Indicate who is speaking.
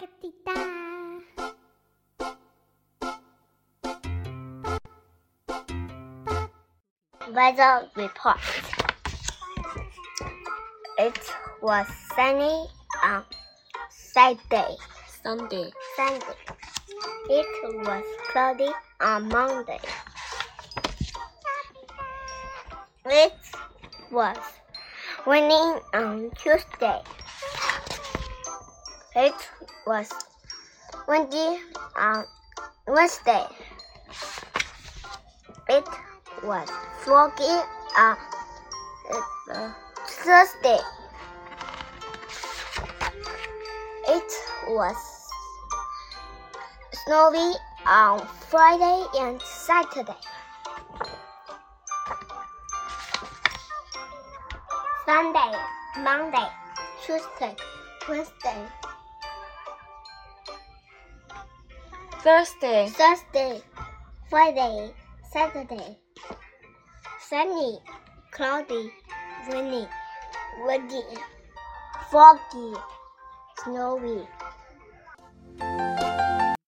Speaker 1: Packetita. Weather report. It was sunny on Saturday.
Speaker 2: Sunday,
Speaker 1: Sunday. It was cloudy on Monday. It was raining on Tuesday. It was windy on Wednesday. It was foggy on uh, Thursday. It was snowy on Friday and Saturday. Sunday, Monday, Tuesday, Wednesday,
Speaker 2: Thursday,
Speaker 1: Thursday, Friday, Saturday. Sunny, cloudy, rainy, windy, foggy, snowy.